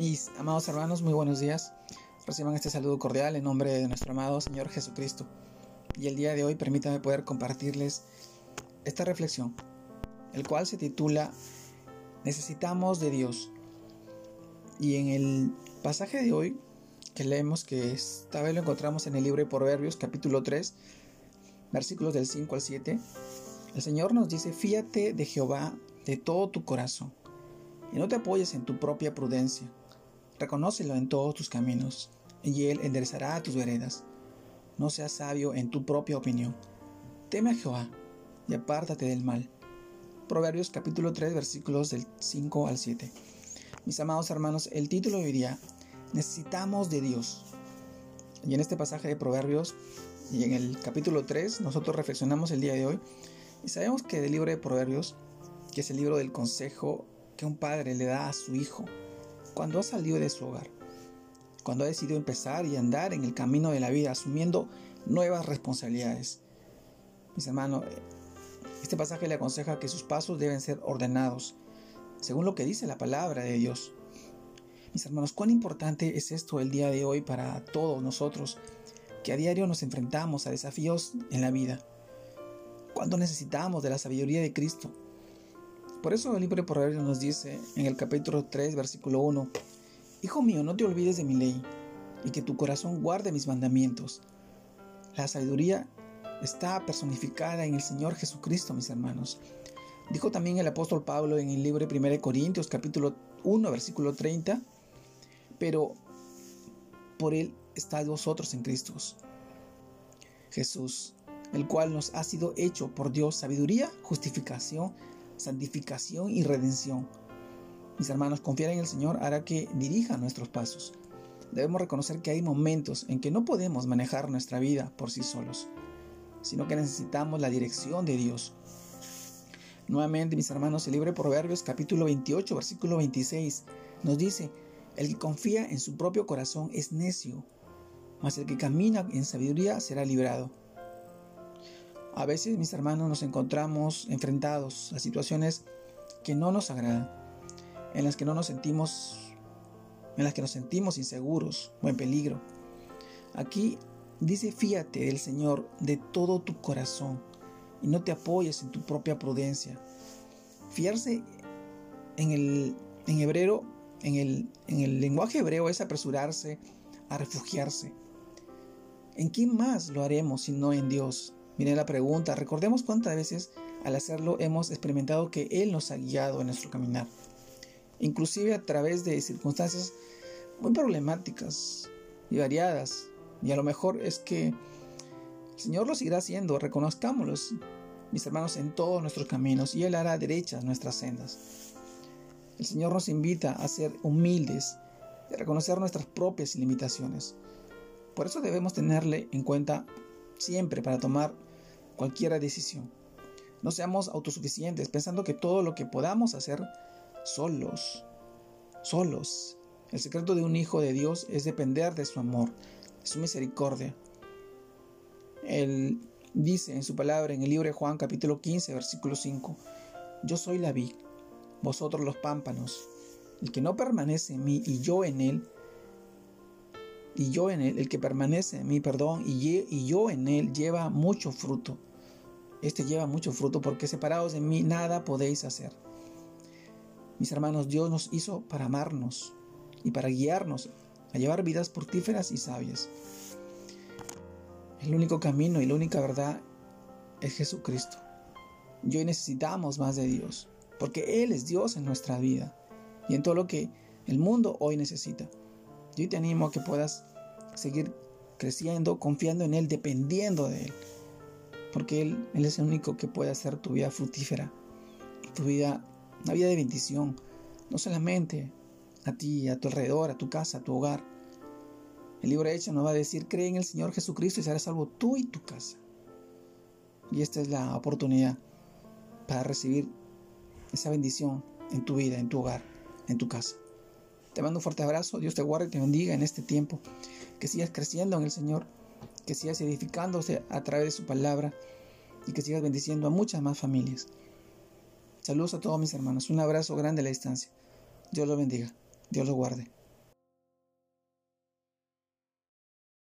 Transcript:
Mis amados hermanos, muy buenos días. Reciban este saludo cordial en nombre de nuestro amado Señor Jesucristo. Y el día de hoy permítame poder compartirles esta reflexión, el cual se titula Necesitamos de Dios. Y en el pasaje de hoy que leemos, que esta vez lo encontramos en el libro de Proverbios capítulo 3, versículos del 5 al 7, el Señor nos dice, fíate de Jehová de todo tu corazón y no te apoyes en tu propia prudencia. Reconócelo en todos tus caminos, y Él enderezará tus veredas. No seas sabio en tu propia opinión. Teme a Jehová y apártate del mal. Proverbios capítulo 3 versículos del 5 al 7. Mis amados hermanos, el título diría, necesitamos de Dios. Y en este pasaje de Proverbios y en el capítulo 3 nosotros reflexionamos el día de hoy y sabemos que del libro de Proverbios, que es el libro del consejo que un padre le da a su hijo cuando ha salido de su hogar, cuando ha decidido empezar y andar en el camino de la vida, asumiendo nuevas responsabilidades. Mis hermanos, este pasaje le aconseja que sus pasos deben ser ordenados, según lo que dice la palabra de Dios. Mis hermanos, cuán importante es esto el día de hoy para todos nosotros, que a diario nos enfrentamos a desafíos en la vida. Cuánto necesitamos de la sabiduría de Cristo por eso el libro de Proverbios nos dice en el capítulo 3, versículo 1, Hijo mío, no te olvides de mi ley, y que tu corazón guarde mis mandamientos. La sabiduría está personificada en el Señor Jesucristo, mis hermanos. Dijo también el apóstol Pablo en el libro de 1 Corintios, capítulo 1, versículo 30, pero por él estáis vosotros en Cristo. Jesús, el cual nos ha sido hecho por Dios sabiduría, justificación, santificación y redención. Mis hermanos, confiar en el Señor hará que dirija nuestros pasos. Debemos reconocer que hay momentos en que no podemos manejar nuestra vida por sí solos, sino que necesitamos la dirección de Dios. Nuevamente, mis hermanos, el libro de Proverbios capítulo 28, versículo 26 nos dice, el que confía en su propio corazón es necio, mas el que camina en sabiduría será librado. A veces, mis hermanos, nos encontramos enfrentados a situaciones que no nos agradan, en las que no nos sentimos en las que nos sentimos inseguros o en peligro. Aquí dice, fíate del Señor de todo tu corazón y no te apoyes en tu propia prudencia. Fiarse en el en hebreo, en el, en el lenguaje hebreo es apresurarse a refugiarse. ¿En quién más lo haremos si no en Dios? Miren la pregunta, recordemos cuántas veces al hacerlo hemos experimentado que Él nos ha guiado en nuestro caminar, inclusive a través de circunstancias muy problemáticas y variadas, y a lo mejor es que el Señor lo seguirá haciendo, reconozcámoslos, mis hermanos, en todos nuestros caminos, y Él hará derechas nuestras sendas. El Señor nos invita a ser humildes y a reconocer nuestras propias limitaciones. Por eso debemos tenerle en cuenta siempre para tomar cualquier decisión. No seamos autosuficientes pensando que todo lo que podamos hacer solos, solos. El secreto de un hijo de Dios es depender de su amor, de su misericordia. Él dice en su palabra en el libro de Juan capítulo 15 versículo 5, Yo soy la vid, vosotros los pámpanos. El que no permanece en mí y yo en él, y yo en él, el que permanece en mí, perdón, y, y yo en él lleva mucho fruto este lleva mucho fruto porque separados de mí nada podéis hacer. Mis hermanos, Dios nos hizo para amarnos y para guiarnos a llevar vidas fructíferas y sabias. El único camino y la única verdad es Jesucristo. Y hoy necesitamos más de Dios, porque Él es Dios en nuestra vida y en todo lo que el mundo hoy necesita. Yo te animo a que puedas seguir creciendo, confiando en Él, dependiendo de Él porque Él, es el único que puede hacer tu vida fructífera, tu vida, una vida de bendición, no solamente a ti, a tu alrededor, a tu casa, a tu hogar. El libro de Hechos nos va a decir, cree en el Señor Jesucristo y serás salvo tú y tu casa. Y esta es la oportunidad para recibir esa bendición en tu vida, en tu hogar, en tu casa. Te mando un fuerte abrazo, Dios te guarde y te bendiga en este tiempo, que sigas creciendo en el Señor que sigas edificándose a través de su palabra y que sigas bendiciendo a muchas más familias. Saludos a todos mis hermanos. Un abrazo grande a la distancia. Dios los bendiga. Dios los guarde.